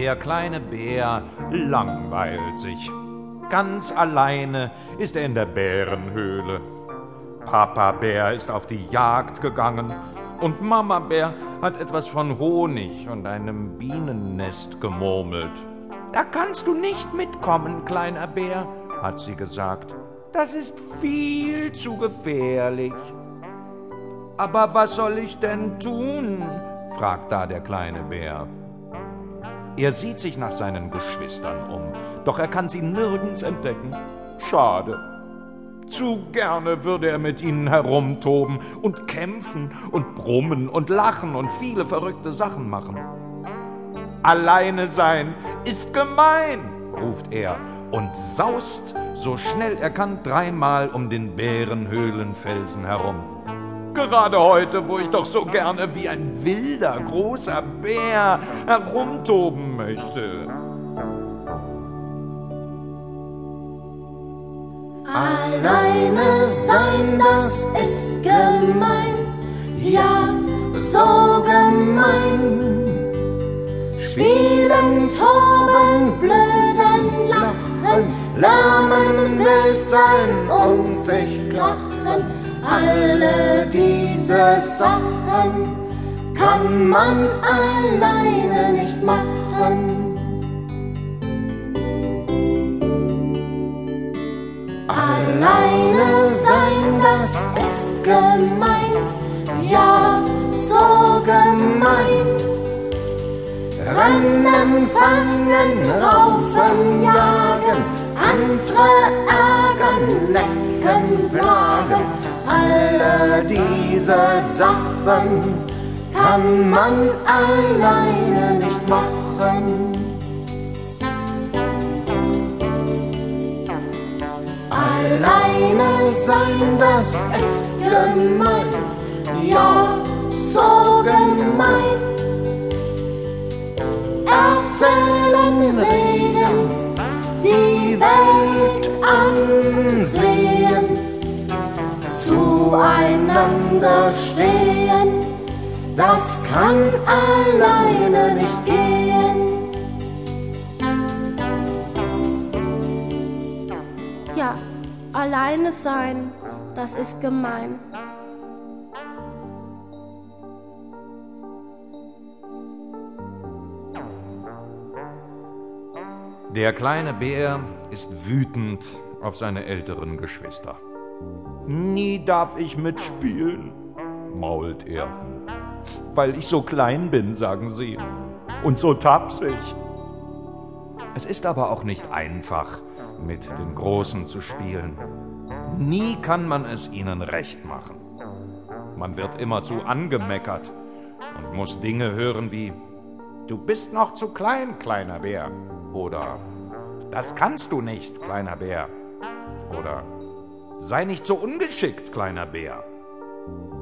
Der kleine Bär langweilt sich. Ganz alleine ist er in der Bärenhöhle. Papa Bär ist auf die Jagd gegangen und Mama Bär hat etwas von Honig und einem Bienennest gemurmelt. Da kannst du nicht mitkommen, kleiner Bär, hat sie gesagt. Das ist viel zu gefährlich. Aber was soll ich denn tun? fragt da der kleine Bär. Er sieht sich nach seinen Geschwistern um, doch er kann sie nirgends entdecken. Schade. Zu gerne würde er mit ihnen herumtoben und kämpfen und brummen und lachen und viele verrückte Sachen machen. Alleine sein ist gemein, ruft er und saust, so schnell er kann, dreimal um den Bärenhöhlenfelsen herum. Gerade heute, wo ich doch so gerne wie ein wilder, großer Bär herumtoben möchte. Alleine sein, das ist gemein, ja, so gemein. Spielen, toben, blöden, lachen, lärmen, wild sein und sich krachen alle diese Sachen kann man alleine nicht machen. Alleine sein, das ist gemein, ja, so gemein. Rennen, fangen, raufen, jagen, andere ärgern, lecken, plagen alle diese Sachen kann man alleine nicht machen. Alleine sein, das ist gemein, ja, so gemein. Erzählen, reden, zueinander stehen, das kann alleine nicht gehen. Ja, alleine sein, das ist gemein. Der kleine Bär ist wütend auf seine älteren Geschwister. Nie darf ich mitspielen, mault er. Weil ich so klein bin, sagen sie, und so tapsig. Es ist aber auch nicht einfach, mit den Großen zu spielen. Nie kann man es ihnen recht machen. Man wird immerzu angemeckert und muss Dinge hören wie Du bist noch zu klein, kleiner Bär. Oder Das kannst du nicht, kleiner Bär. Oder Sei nicht so ungeschickt, kleiner Bär.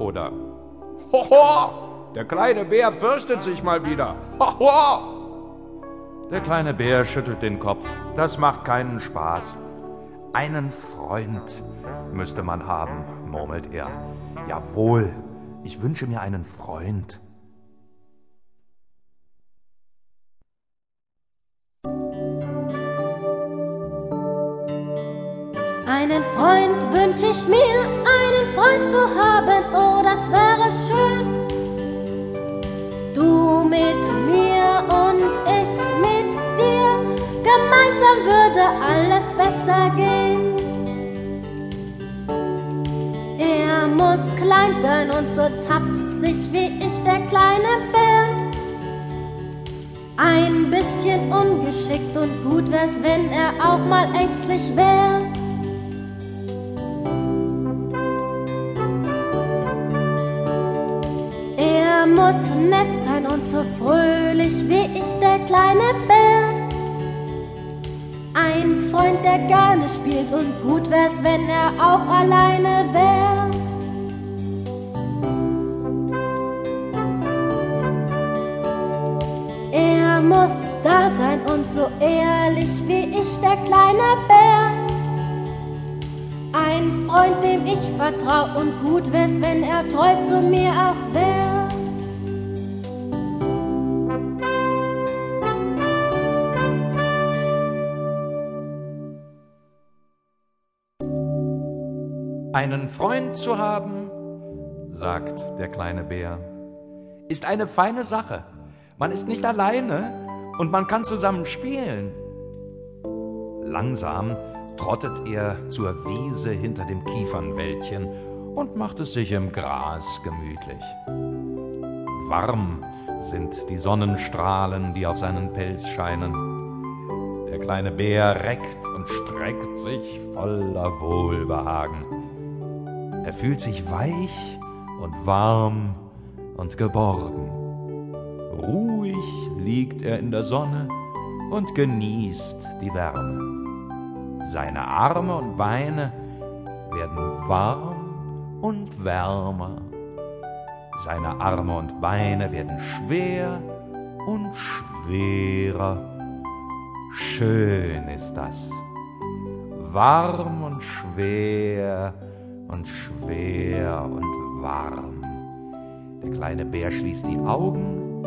Oder Hoho, der kleine Bär fürchtet sich mal wieder. Hoho. Der kleine Bär schüttelt den Kopf. Das macht keinen Spaß. Einen Freund müsste man haben, murmelt er. Jawohl, ich wünsche mir einen Freund. Einen Freund wünsch ich mir, einen Freund zu haben, oh, das wäre schön. Du mit mir und ich mit dir, gemeinsam würde alles besser gehen. Er muss klein sein und so tapsig wie ich, der kleine Bär. Ein bisschen ungeschickt und gut wär's, wenn er auch mal ängstlich wär. Muss nett sein und so fröhlich wie ich, der kleine Bär. Ein Freund, der gerne spielt und gut wär's, wenn er auch alleine wär. Er muss da sein und so ehrlich wie ich, der kleine Bär. Ein Freund, dem ich vertrau und gut wär's, wenn er treu zu mir auch wär. Einen Freund zu haben, sagt der kleine Bär, ist eine feine Sache. Man ist nicht alleine und man kann zusammen spielen. Langsam trottet er zur Wiese hinter dem Kiefernwäldchen und macht es sich im Gras gemütlich. Warm sind die Sonnenstrahlen, die auf seinen Pelz scheinen. Der kleine Bär reckt und streckt sich voller Wohlbehagen. Er fühlt sich weich und warm und geborgen. Ruhig liegt er in der Sonne und genießt die Wärme. Seine Arme und Beine werden warm und wärmer. Seine Arme und Beine werden schwer und schwerer. Schön ist das. Warm und schwer und schwer und warm. Der kleine Bär schließt die Augen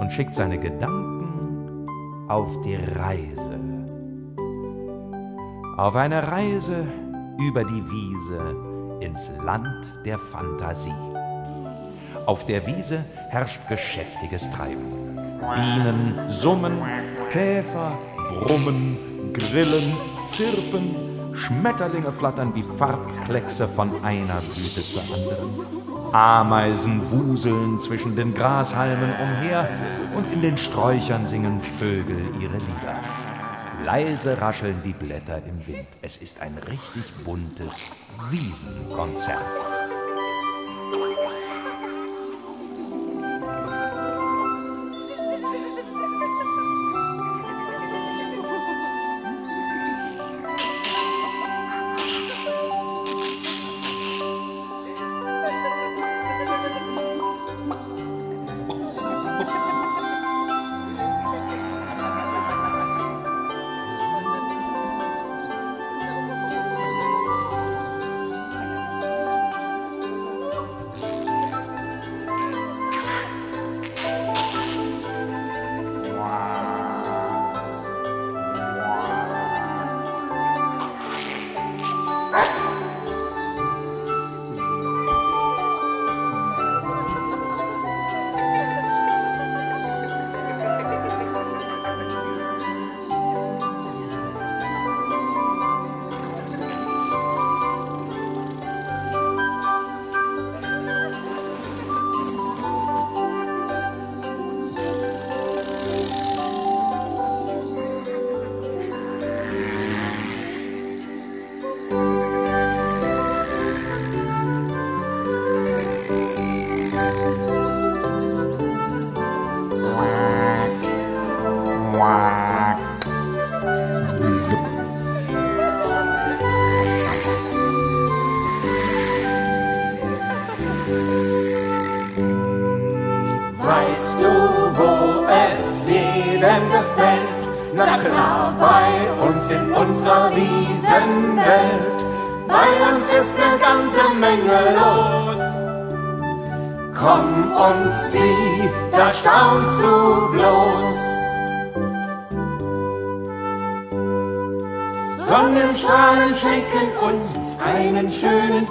und schickt seine Gedanken auf die Reise. Auf eine Reise über die Wiese ins Land der Fantasie. Auf der Wiese herrscht geschäftiges Treiben. Bienen summen, Käfer brummen, grillen, zirpen, Schmetterlinge flattern wie Farbkleckse von einer Blüte zur anderen. Ameisen wuseln zwischen den Grashalmen umher und in den Sträuchern singen Vögel ihre Lieder. Leise rascheln die Blätter im Wind. Es ist ein richtig buntes Wiesenkonzert. Weißt du, wo es jedem gefällt? Na klar, bei uns in unserer Wiesenwelt. Bei uns ist ne ganze Menge los. Komm und sieh, da staunst du bloß. Sonnenstrahlen schenken uns einen schönen